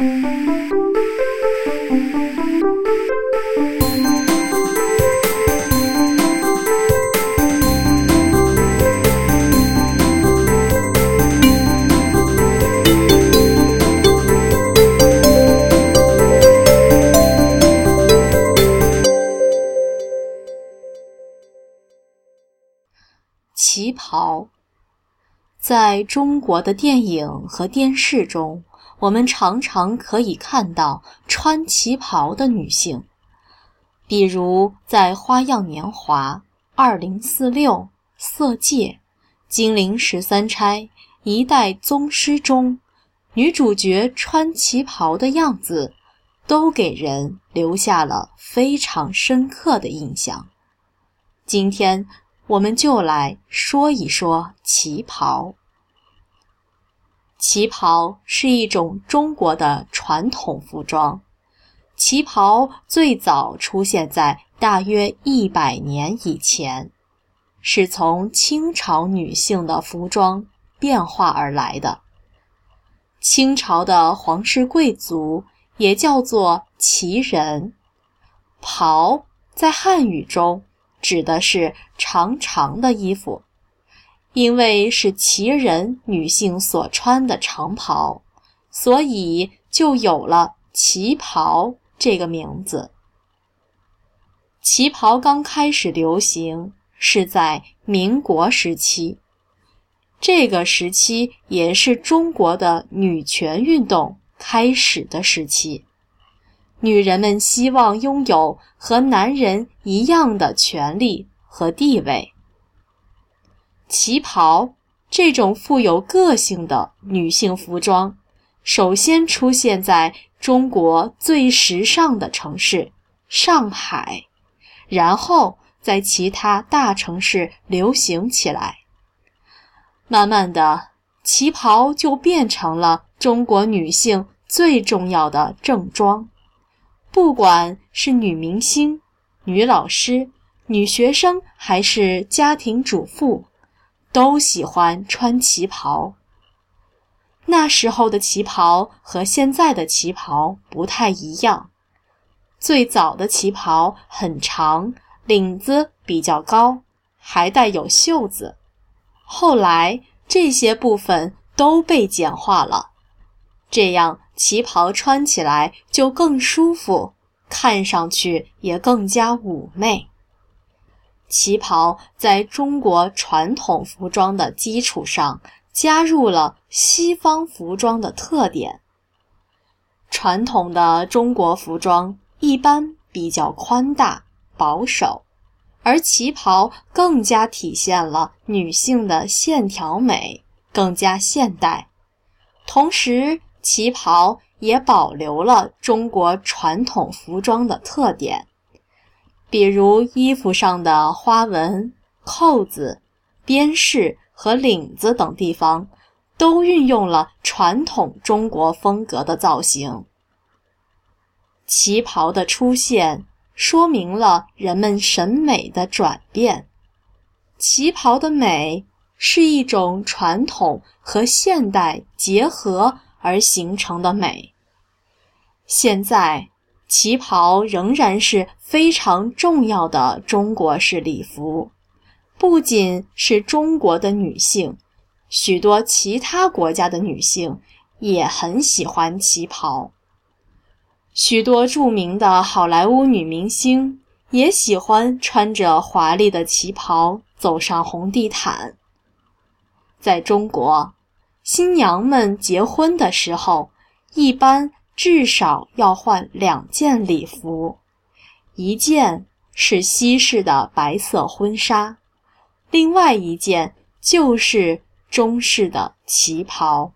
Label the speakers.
Speaker 1: 旗袍，在中国的电影和电视中，我们常常可以看到穿旗袍的女性，比如在《花样年华》《二零四六》《色戒》《金陵十三钗》《一代宗师》中，女主角穿旗袍的样子，都给人留下了非常深刻的印象。今天。我们就来说一说旗袍。旗袍是一种中国的传统服装。旗袍最早出现在大约一百年以前，是从清朝女性的服装变化而来的。清朝的皇室贵族也叫做旗人。袍在汉语中。指的是长长的衣服，因为是旗人女性所穿的长袍，所以就有了旗袍这个名字。旗袍刚开始流行是在民国时期，这个时期也是中国的女权运动开始的时期。女人们希望拥有和男人一样的权利和地位。旗袍这种富有个性的女性服装，首先出现在中国最时尚的城市上海，然后在其他大城市流行起来。慢慢的，旗袍就变成了中国女性最重要的正装。不管是女明星、女老师、女学生，还是家庭主妇，都喜欢穿旗袍。那时候的旗袍和现在的旗袍不太一样。最早的旗袍很长，领子比较高，还带有袖子。后来这些部分都被简化了，这样。旗袍穿起来就更舒服，看上去也更加妩媚。旗袍在中国传统服装的基础上，加入了西方服装的特点。传统的中国服装一般比较宽大保守，而旗袍更加体现了女性的线条美，更加现代，同时。旗袍也保留了中国传统服装的特点，比如衣服上的花纹、扣子、边饰和领子等地方，都运用了传统中国风格的造型。旗袍的出现，说明了人们审美的转变。旗袍的美是一种传统和现代结合。而形成的美。现在，旗袍仍然是非常重要的中国式礼服，不仅是中国的女性，许多其他国家的女性也很喜欢旗袍。许多著名的好莱坞女明星也喜欢穿着华丽的旗袍走上红地毯。在中国。新娘们结婚的时候，一般至少要换两件礼服，一件是西式的白色婚纱，另外一件就是中式的旗袍。